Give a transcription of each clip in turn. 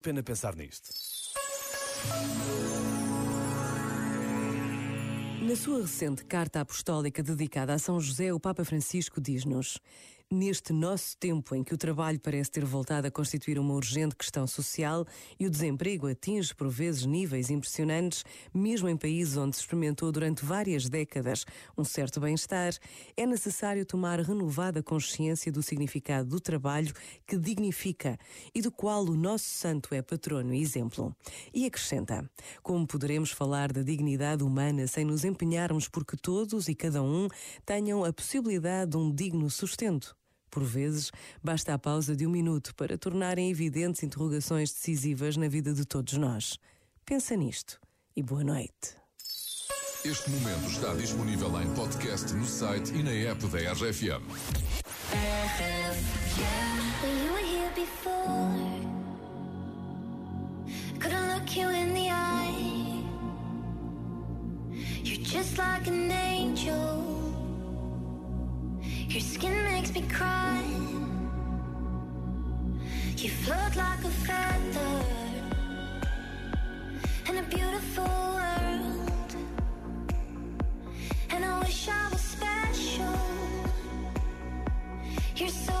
Pena pensar nisto. Na sua recente carta apostólica dedicada a São José, o Papa Francisco diz-nos: Neste nosso tempo em que o trabalho parece ter voltado a constituir uma urgente questão social e o desemprego atinge por vezes níveis impressionantes, mesmo em países onde se experimentou durante várias décadas um certo bem-estar, é necessário tomar renovada consciência do significado do trabalho que dignifica e do qual o nosso santo é patrono e exemplo. E acrescenta: Como poderemos falar da dignidade humana sem nos empenharmos porque todos e cada um tenham a possibilidade de um digno sustento? Por vezes, basta a pausa de um minuto para tornarem evidentes interrogações decisivas na vida de todos nós. Pensa nisto e boa noite. Este momento está disponível em podcast no site e na app da RFM. You're just like an angel. Your skin makes me cry. You float like a feather in a beautiful world. And I wish I was special. You're so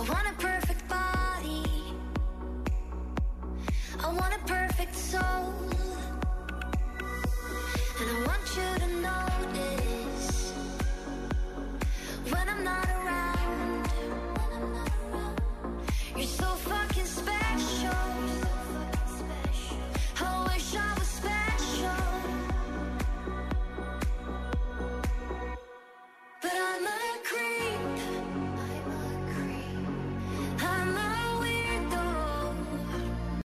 I wanna pray.